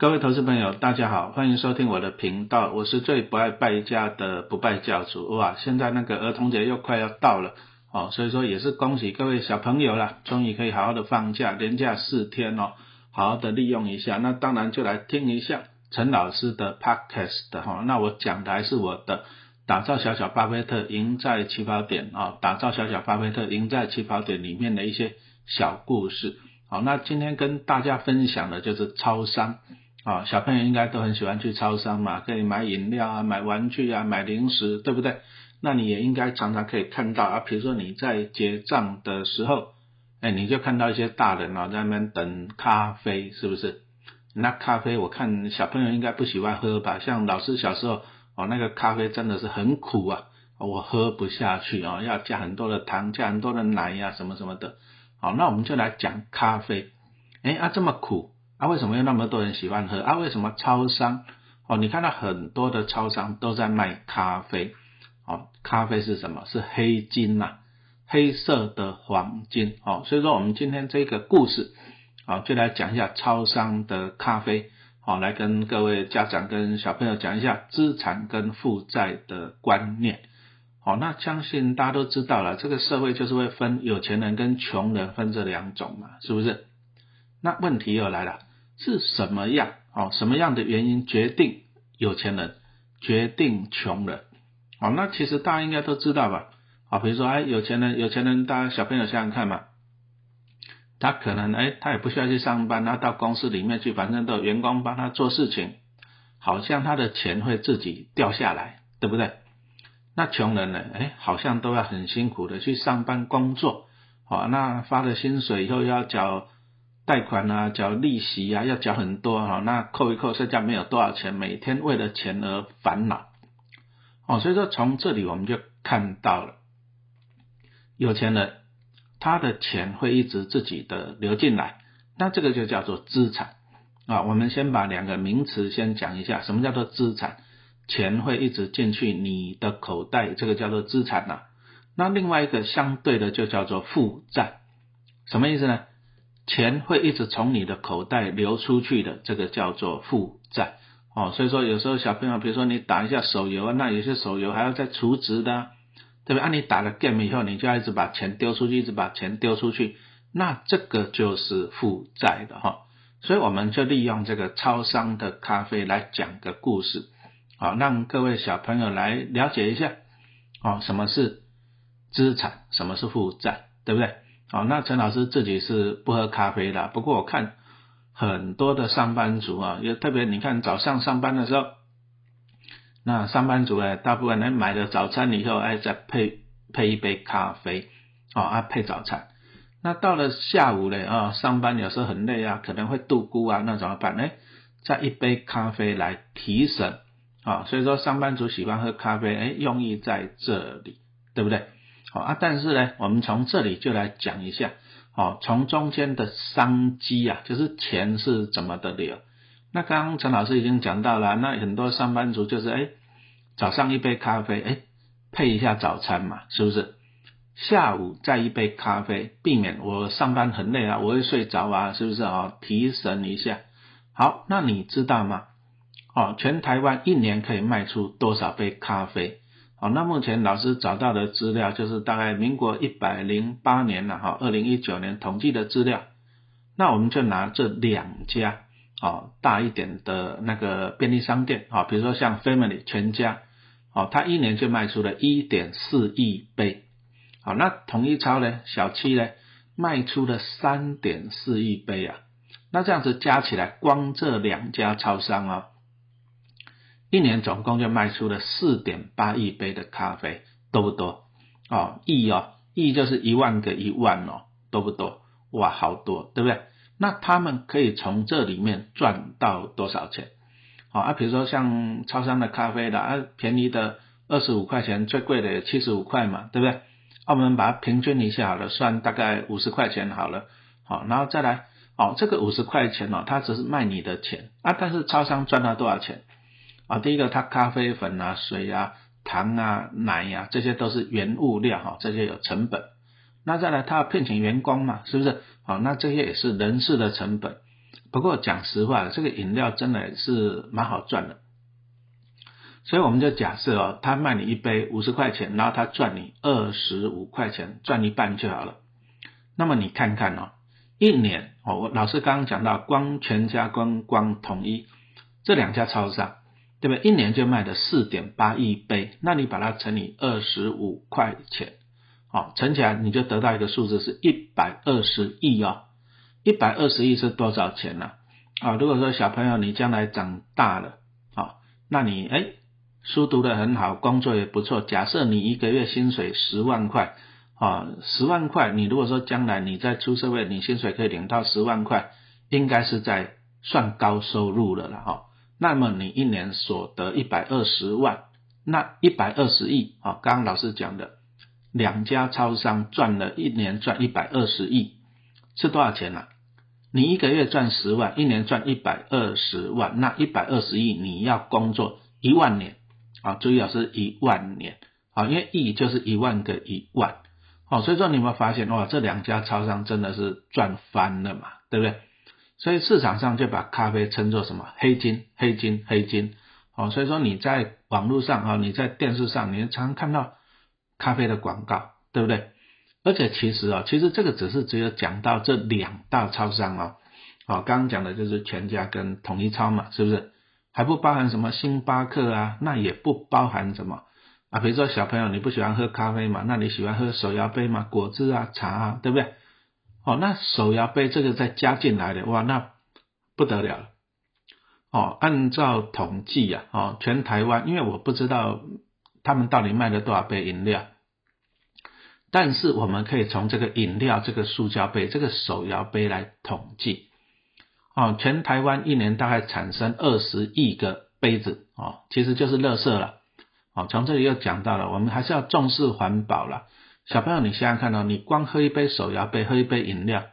各位投资朋友，大家好，欢迎收听我的频道，我是最不爱败家的不败教主。哇，现在那个儿童节又快要到了，哦，所以说也是恭喜各位小朋友啦，终于可以好好的放假，连假四天哦，好好的利用一下。那当然就来听一下陈老师的 podcast 哈，那我讲的还是我的打造小小巴菲特赢在起跑点啊，打造小小巴菲特赢在起跑点里面的一些小故事。好，那今天跟大家分享的就是超商。啊，小朋友应该都很喜欢去超商嘛，可以买饮料啊，买玩具啊，买零食，对不对？那你也应该常常可以看到啊，比如说你在结账的时候，哎，你就看到一些大人啊在那边等咖啡，是不是？那咖啡我看小朋友应该不喜欢喝吧？像老师小时候哦，那个咖啡真的是很苦啊，我喝不下去啊，要加很多的糖，加很多的奶呀，什么什么的。好，那我们就来讲咖啡。哎啊，这么苦。啊，为什么有那么多人喜欢喝？啊，为什么超商哦？你看到很多的超商都在卖咖啡，哦，咖啡是什么？是黑金呐，黑色的黄金哦。所以说，我们今天这个故事，好，就来讲一下超商的咖啡，好，来跟各位家长跟小朋友讲一下资产跟负债的观念。好，那相信大家都知道了，这个社会就是会分有钱人跟穷人分这两种嘛，是不是？那问题又来了。是什么样？哦，什么样的原因决定有钱人，决定穷人？哦，那其实大家应该都知道吧？啊，比如说，哎，有钱人，有钱人，大家小朋友想想看嘛，他可能，哎，他也不需要去上班，他到公司里面去，反正都有员工帮他做事情，好像他的钱会自己掉下来，对不对？那穷人呢？哎，好像都要很辛苦的去上班工作，好，那发了薪水以后要缴。贷款啊，缴利息啊，要缴很多哈，那扣一扣，剩下没有多少钱，每天为了钱而烦恼，哦，所以说从这里我们就看到了，有钱人他的钱会一直自己的流进来，那这个就叫做资产啊。我们先把两个名词先讲一下，什么叫做资产？钱会一直进去你的口袋，这个叫做资产呐。那另外一个相对的就叫做负债，什么意思呢？钱会一直从你的口袋流出去的，这个叫做负债哦。所以说有时候小朋友，比如说你打一下手游啊，那有些手游还要再储值的，对不对？按你打了 game 以后，你就要一直把钱丢出去，一直把钱丢出去，那这个就是负债的哈。所以我们就利用这个超商的咖啡来讲个故事，好，让各位小朋友来了解一下哦，什么是资产，什么是负债，对不对？好，那陈老师自己是不喝咖啡的，不过我看很多的上班族啊，也特别你看早上上班的时候，那上班族哎，大部分人买了早餐以后，哎，再配配一杯咖啡，哦啊配早餐。那到了下午嘞啊，上班有时候很累啊，可能会度孤啊，那怎么办？哎，再一杯咖啡来提神啊。所以说上班族喜欢喝咖啡，哎，用意在这里，对不对？好啊，但是呢，我们从这里就来讲一下，哦，从中间的商机啊，就是钱是怎么的流。那刚刚陈老师已经讲到了，那很多上班族就是，哎，早上一杯咖啡，哎，配一下早餐嘛，是不是？下午再一杯咖啡，避免我上班很累啊，我会睡着啊，是不是啊？提神一下。好，那你知道吗？哦，全台湾一年可以卖出多少杯咖啡？好，那目前老师找到的资料就是大概民国一百零八年了哈，二零一九年统计的资料。那我们就拿这两家哦大一点的那个便利商店啊，比如说像 Family 全家，哦，它一年就卖出了一点四亿杯。好，那统一超呢，小七呢，卖出了三点四亿杯啊。那这样子加起来，光这两家超商啊。一年总共就卖出了四点八亿杯的咖啡，多不多？哦，亿哦，亿就是一万个一万哦，多不多？哇，好多，对不对？那他们可以从这里面赚到多少钱？好啊，比如说像超商的咖啡的啊，便宜的二十五块钱，最贵的也七十五块嘛，对不对？我们把它平均一下好了，算大概五十块钱好了。好，然后再来，哦，这个五十块钱哦，它只是卖你的钱啊，但是超商赚到多少钱？啊，第一个，它咖啡粉啊、水啊、糖啊、奶呀，这些都是原物料哈，这些有成本。那再来，它要聘请员工嘛，是不是？好，那这些也是人事的成本。不过讲实话，这个饮料真的是蛮好赚的。所以我们就假设哦，他卖你一杯五十块钱，然后他赚你二十五块钱，赚一半就好了。那么你看看哦，一年哦，我老师刚刚讲到，光全家、光光统一这两家超商，对不对？一年就卖了四点八亿杯，那你把它乘以二十五块钱，好，乘起来你就得到一个数字是一百二十亿哦。一百二十亿是多少钱呢？啊，如果说小朋友你将来长大了，啊，那你哎。书读得很好，工作也不错。假设你一个月薪水十万块，啊，十万块，你如果说将来你在出社会，你薪水可以领到十万块，应该是在算高收入了了哈。那么你一年所得一百二十万，那一百二十亿啊，刚刚老师讲的，两家超商赚了一年赚一百二十亿，是多少钱呢？你一个月赚十万，一年赚一百二十万，那一百二十亿你要工作一万年。啊，注意啊，是一万年啊，因为亿就是一万个一万，好，所以说你有没有发现哇，这两家超商真的是赚翻了嘛，对不对？所以市场上就把咖啡称作什么黑金、黑金、黑金，哦，所以说你在网络上啊，你在电视上，你常常看到咖啡的广告，对不对？而且其实啊，其实这个只是只有讲到这两大超商哦，好，刚刚讲的就是全家跟统一超嘛，是不是？还不包含什么星巴克啊，那也不包含什么啊，比如说小朋友你不喜欢喝咖啡嘛，那你喜欢喝手摇杯嘛，果汁啊、茶啊，对不对？哦，那手摇杯这个再加进来的，哇，那不得了了。哦，按照统计啊，哦，全台湾，因为我不知道他们到底卖了多少杯饮料，但是我们可以从这个饮料这个塑胶杯、这个手摇杯来统计。哦，全台湾一年大概产生二十亿个杯子，哦，其实就是垃圾了。哦，从这里又讲到了，我们还是要重视环保了。小朋友，你想想看哦，你光喝一杯手摇杯，喝一杯饮料，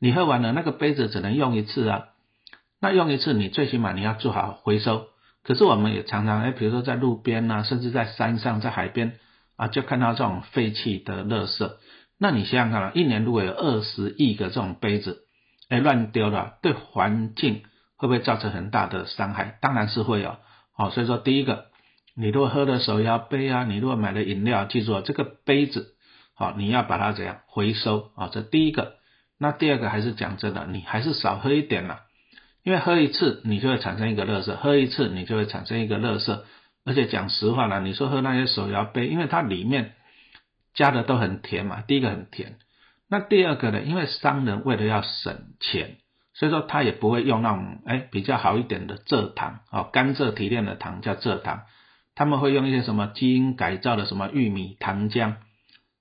你喝完了那个杯子只能用一次啊。那用一次，你最起码你要做好回收。可是我们也常常，哎，比如说在路边呐，甚至在山上、在海边啊，就看到这种废弃的垃圾。那你想想看啊，一年如果有二十亿个这种杯子。哎，乱丢了，对环境会不会造成很大的伤害？当然是会有。好，所以说第一个，你如果喝的手摇杯啊，你如果买的饮料，记住啊这个杯子，好，你要把它怎样回收啊？这第一个。那第二个还是讲真的，你还是少喝一点啦，因为喝一次你就会产生一个垃圾，喝一次你就会产生一个垃圾。而且讲实话啦，你说喝那些手摇杯，因为它里面加的都很甜嘛，第一个很甜。那第二个呢？因为商人为了要省钱，所以说他也不会用那种哎比较好一点的蔗糖哦，甘蔗提炼的糖叫蔗糖，他们会用一些什么基因改造的什么玉米糖浆，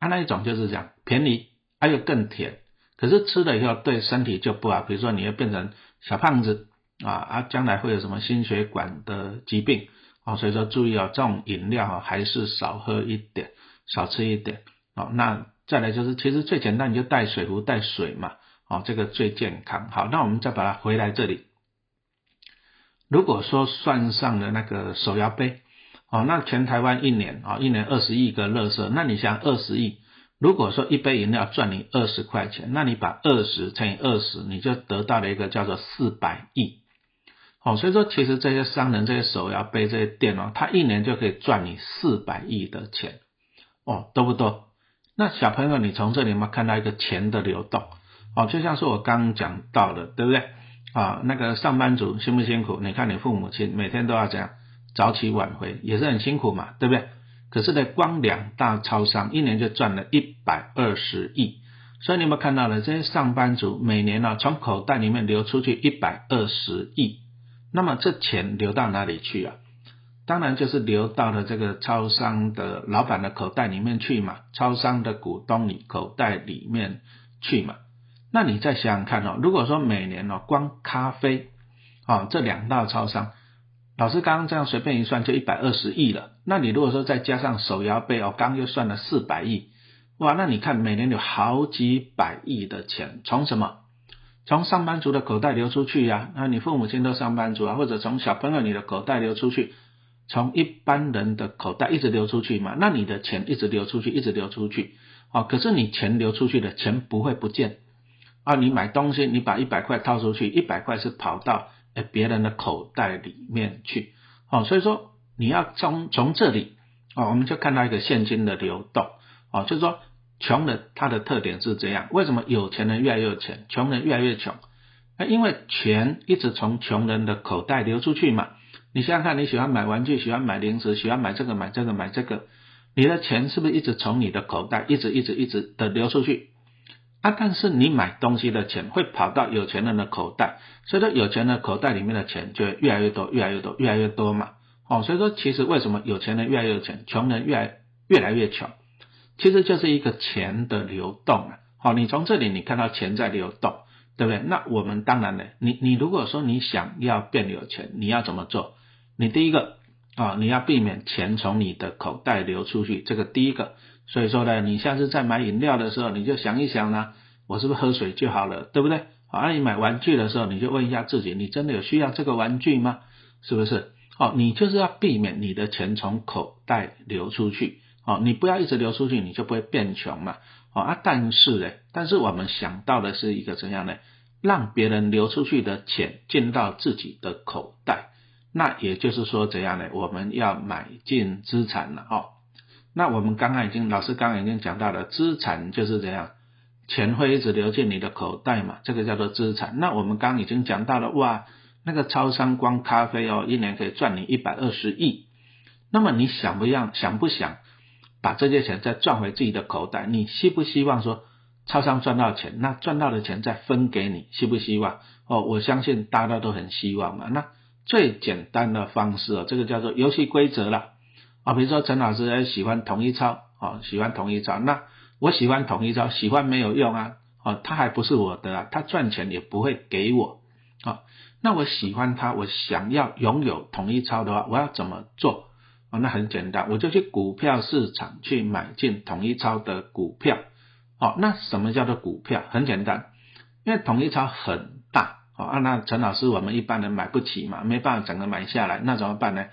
啊那一种就是这样便宜，还有更甜，可是吃了以后对身体就不好，比如说你会变成小胖子啊啊，将来会有什么心血管的疾病啊，所以说注意哦，这种饮料啊还是少喝一点，少吃一点哦，那。再来就是，其实最简单，你就带水壶带水嘛，哦，这个最健康。好，那我们再把它回来这里。如果说算上了那个手摇杯，哦，那全台湾一年啊，一年二十亿个垃圾，那你想二十亿，如果说一杯饮料赚你二十块钱，那你把二十乘以二十，你就得到了一个叫做四百亿。好，所以说其实这些商人、这些手摇杯、这些店哦，他一年就可以赚你四百亿的钱，哦，多不多？那小朋友，你从这里有没有看到一个钱的流动？哦，就像是我刚刚讲到的，对不对？啊，那个上班族辛不辛苦？你看你父母亲每天都要这样早起晚回，也是很辛苦嘛，对不对？可是呢，光两大超商一年就赚了一百二十亿，所以你有没有看到呢？这些上班族每年呢，从口袋里面流出去一百二十亿，那么这钱流到哪里去啊？当然就是流到了这个超商的老板的口袋里面去嘛，超商的股东里口袋里面去嘛。那你再想想看哦，如果说每年哦光咖啡啊这两大超商，老师刚刚这样随便一算就一百二十亿了。那你如果说再加上手摇杯哦，刚又算了四百亿，哇，那你看每年有好几百亿的钱从什么？从上班族的口袋流出去呀？那你父母亲都上班族啊，或者从小朋友你的口袋流出去？从一般人的口袋一直流出去嘛，那你的钱一直流出去，一直流出去，哦，可是你钱流出去的钱不会不见，啊，你买东西，你把一百块掏出去，一百块是跑到诶别人的口袋里面去，哦，所以说你要从从这里，哦，我们就看到一个现金的流动，哦，就是说穷人他的特点是这样，为什么有钱人越来越有钱，穷人越来越穷？那因为钱一直从穷人的口袋流出去嘛。你想想看，你喜欢买玩具，喜欢买零食，喜欢买这个买这个买这个，你的钱是不是一直从你的口袋一直一直一直的流出去？啊，但是你买东西的钱会跑到有钱人的口袋，所以说有钱人口袋里面的钱就越来越多，越来越多，越来越多嘛。哦，所以说其实为什么有钱人越来越有钱，穷人越来越来越穷，其实就是一个钱的流动啊。好，你从这里你看到钱在流动，对不对？那我们当然呢，你你如果说你想要变有钱，你要怎么做？你第一个啊，你要避免钱从你的口袋流出去，这个第一个。所以说呢，你下次在买饮料的时候，你就想一想呢，我是不是喝水就好了，对不对？啊，你买玩具的时候，你就问一下自己，你真的有需要这个玩具吗？是不是？哦，你就是要避免你的钱从口袋流出去，哦，你不要一直流出去，你就不会变穷嘛。哦啊，但是呢，但是我们想到的是一个怎样呢？让别人流出去的钱进到自己的口袋，那也就是说怎样呢？我们要买进资产了，哦。那我们刚刚已经，老师刚刚已经讲到了，资产就是这样，钱会一直流进你的口袋嘛，这个叫做资产。那我们刚刚已经讲到了，哇，那个超商光咖啡哦，一年可以赚你一百二十亿。那么你想不想，想不想把这些钱再赚回自己的口袋？你希不希望说，超商赚到钱，那赚到的钱再分给你，希不希望？哦，我相信大家都很希望嘛。那最简单的方式哦，这个叫做游戏规则了。啊，比如说陈老师喜欢统一超，啊，喜欢统一超，那我喜欢统一超，喜欢没有用啊，哦，他还不是我的啊，他赚钱也不会给我，啊，那我喜欢他，我想要拥有统一超的话，我要怎么做？啊，那很简单，我就去股票市场去买进统一超的股票，哦，那什么叫做股票？很简单，因为统一超很大，啊，那陈老师我们一般人买不起嘛，没办法整个买下来，那怎么办呢？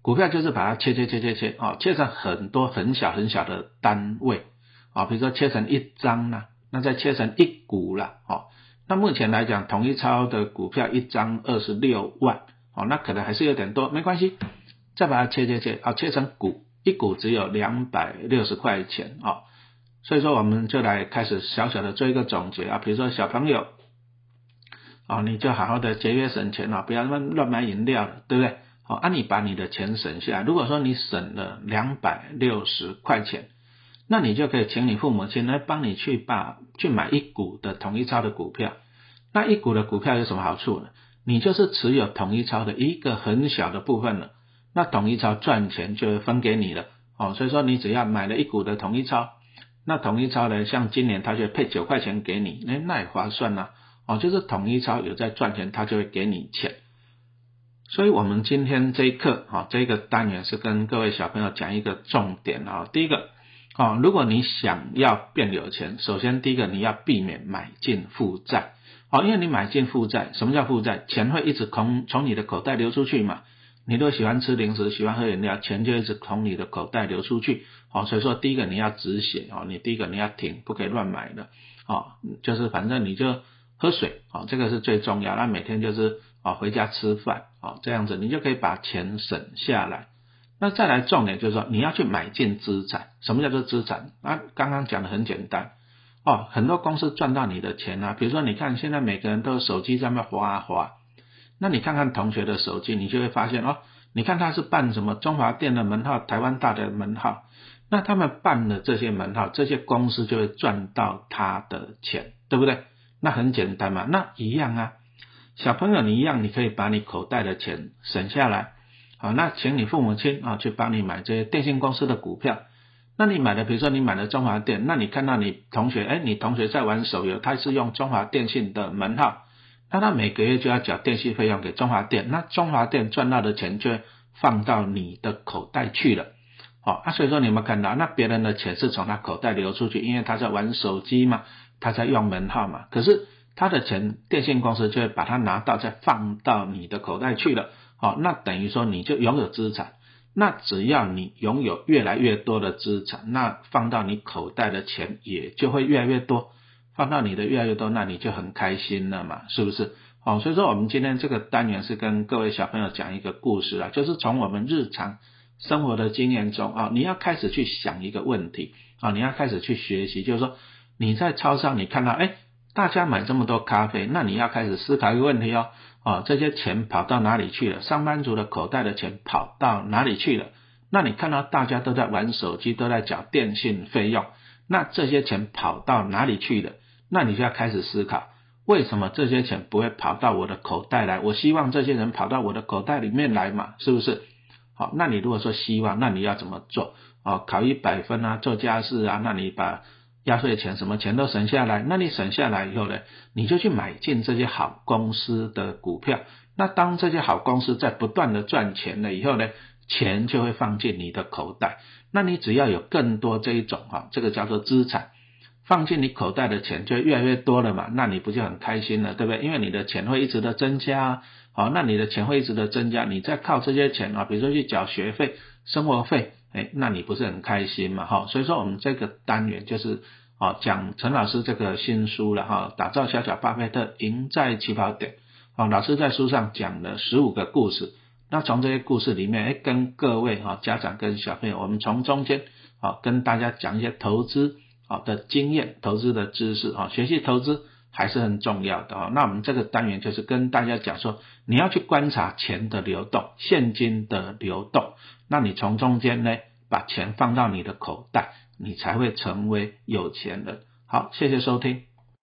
股票就是把它切切切切切，哦，切成很多很小很小的单位，啊，比如说切成一张呢，那再切成一股啦，哦，那目前来讲，统一超的股票一张二十六万，哦，那可能还是有点多，没关系，再把它切切切，啊，切成股，一股只有两百六十块钱，啊，所以说我们就来开始小小的做一个总结啊，比如说小朋友，啊，你就好好的节约省钱啊，不要乱乱买饮料了，对不对？好，那你把你的钱省下来。如果说你省了两百六十块钱，那你就可以请你父母亲来帮你去把去买一股的统一超的股票。那一股的股票有什么好处呢？你就是持有统一超的一个很小的部分了。那统一超赚钱就分给你了。哦，所以说你只要买了一股的统一超，那统一超呢，像今年他就配九块钱给你，那那也划算呐。哦，就是统一超有在赚钱，他就会给你钱。所以，我们今天这一课，哈，这个单元是跟各位小朋友讲一个重点啊。第一个，啊，如果你想要变有钱，首先第一个你要避免买进负债，哦，因为你买进负债，什么叫负债？钱会一直从从你的口袋流出去嘛。你都喜欢吃零食，喜欢喝饮料，钱就一直从你的口袋流出去，哦，所以说第一个你要止血，啊，你第一个你要停，不可以乱买的，啊，就是反正你就喝水，啊，这个是最重要，那每天就是。啊，回家吃饭啊，这样子你就可以把钱省下来。那再来重点就是说，你要去买进资产。什么叫做资产？啊，刚刚讲的很简单哦，很多公司赚到你的钱啊。比如说，你看现在每个人都有手机在那划啊划，那你看看同学的手机，你就会发现哦，你看他是办什么中华电的门号、台湾大的门号，那他们办的这些门号，这些公司就会赚到他的钱，对不对？那很简单嘛，那一样啊。小朋友，你一样，你可以把你口袋的钱省下来，好，那请你父母亲啊去帮你买这些电信公司的股票。那你买的，比如说你买的中华电，那你看到你同学，哎，你同学在玩手游，他是用中华电信的门号，那他每个月就要缴电信费用给中华电，那中华电赚到的钱就放到你的口袋去了，好，那所以说你有没有看到，那别人的钱是从他口袋流出去，因为他在玩手机嘛，他在用门号嘛，可是。他的钱，电信公司就会把它拿到，再放到你的口袋去了。好，那等于说你就拥有资产。那只要你拥有越来越多的资产，那放到你口袋的钱也就会越来越多。放到你的越来越多，那你就很开心了嘛，是不是？好，所以说我们今天这个单元是跟各位小朋友讲一个故事啊，就是从我们日常生活的经验中啊，你要开始去想一个问题啊，你要开始去学习，就是说你在超商你看到哎，大家买这么多咖啡，那你要开始思考一个问题哦，啊，这些钱跑到哪里去了？上班族的口袋的钱跑到哪里去了？那你看到大家都在玩手机，都在缴电信费用，那这些钱跑到哪里去了？那你就要开始思考，为什么这些钱不会跑到我的口袋来？我希望这些人跑到我的口袋里面来嘛，是不是？好，那你如果说希望，那你要怎么做？哦，考一百分啊，做家事啊，那你把压岁钱什么钱都省下来，那你省下来以后呢，你就去买进这些好公司的股票。那当这些好公司在不断的赚钱了以后呢，钱就会放进你的口袋。那你只要有更多这一种哈，这个叫做资产。放进你口袋的钱就越来越多了嘛，那你不就很开心了，对不对？因为你的钱会一直的增加，好，那你的钱会一直的增加，你再靠这些钱啊，比如说去缴学费、生活费，哎，那你不是很开心嘛？哈，所以说我们这个单元就是啊，讲陈老师这个新书了哈，打造小小巴菲特，赢在起跑点。啊，老师在书上讲了十五个故事，那从这些故事里面，哎，跟各位哈家长跟小朋友，我们从中间啊跟大家讲一些投资。啊的经验、投资的知识啊，学习投资还是很重要的啊。那我们这个单元就是跟大家讲说，你要去观察钱的流动、现金的流动，那你从中间呢把钱放到你的口袋，你才会成为有钱人。好，谢谢收听。